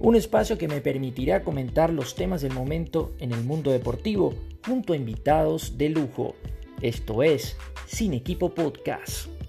un espacio que me permitirá comentar los temas del momento en el mundo deportivo junto a invitados de lujo. Esto es Sin Equipo Podcast.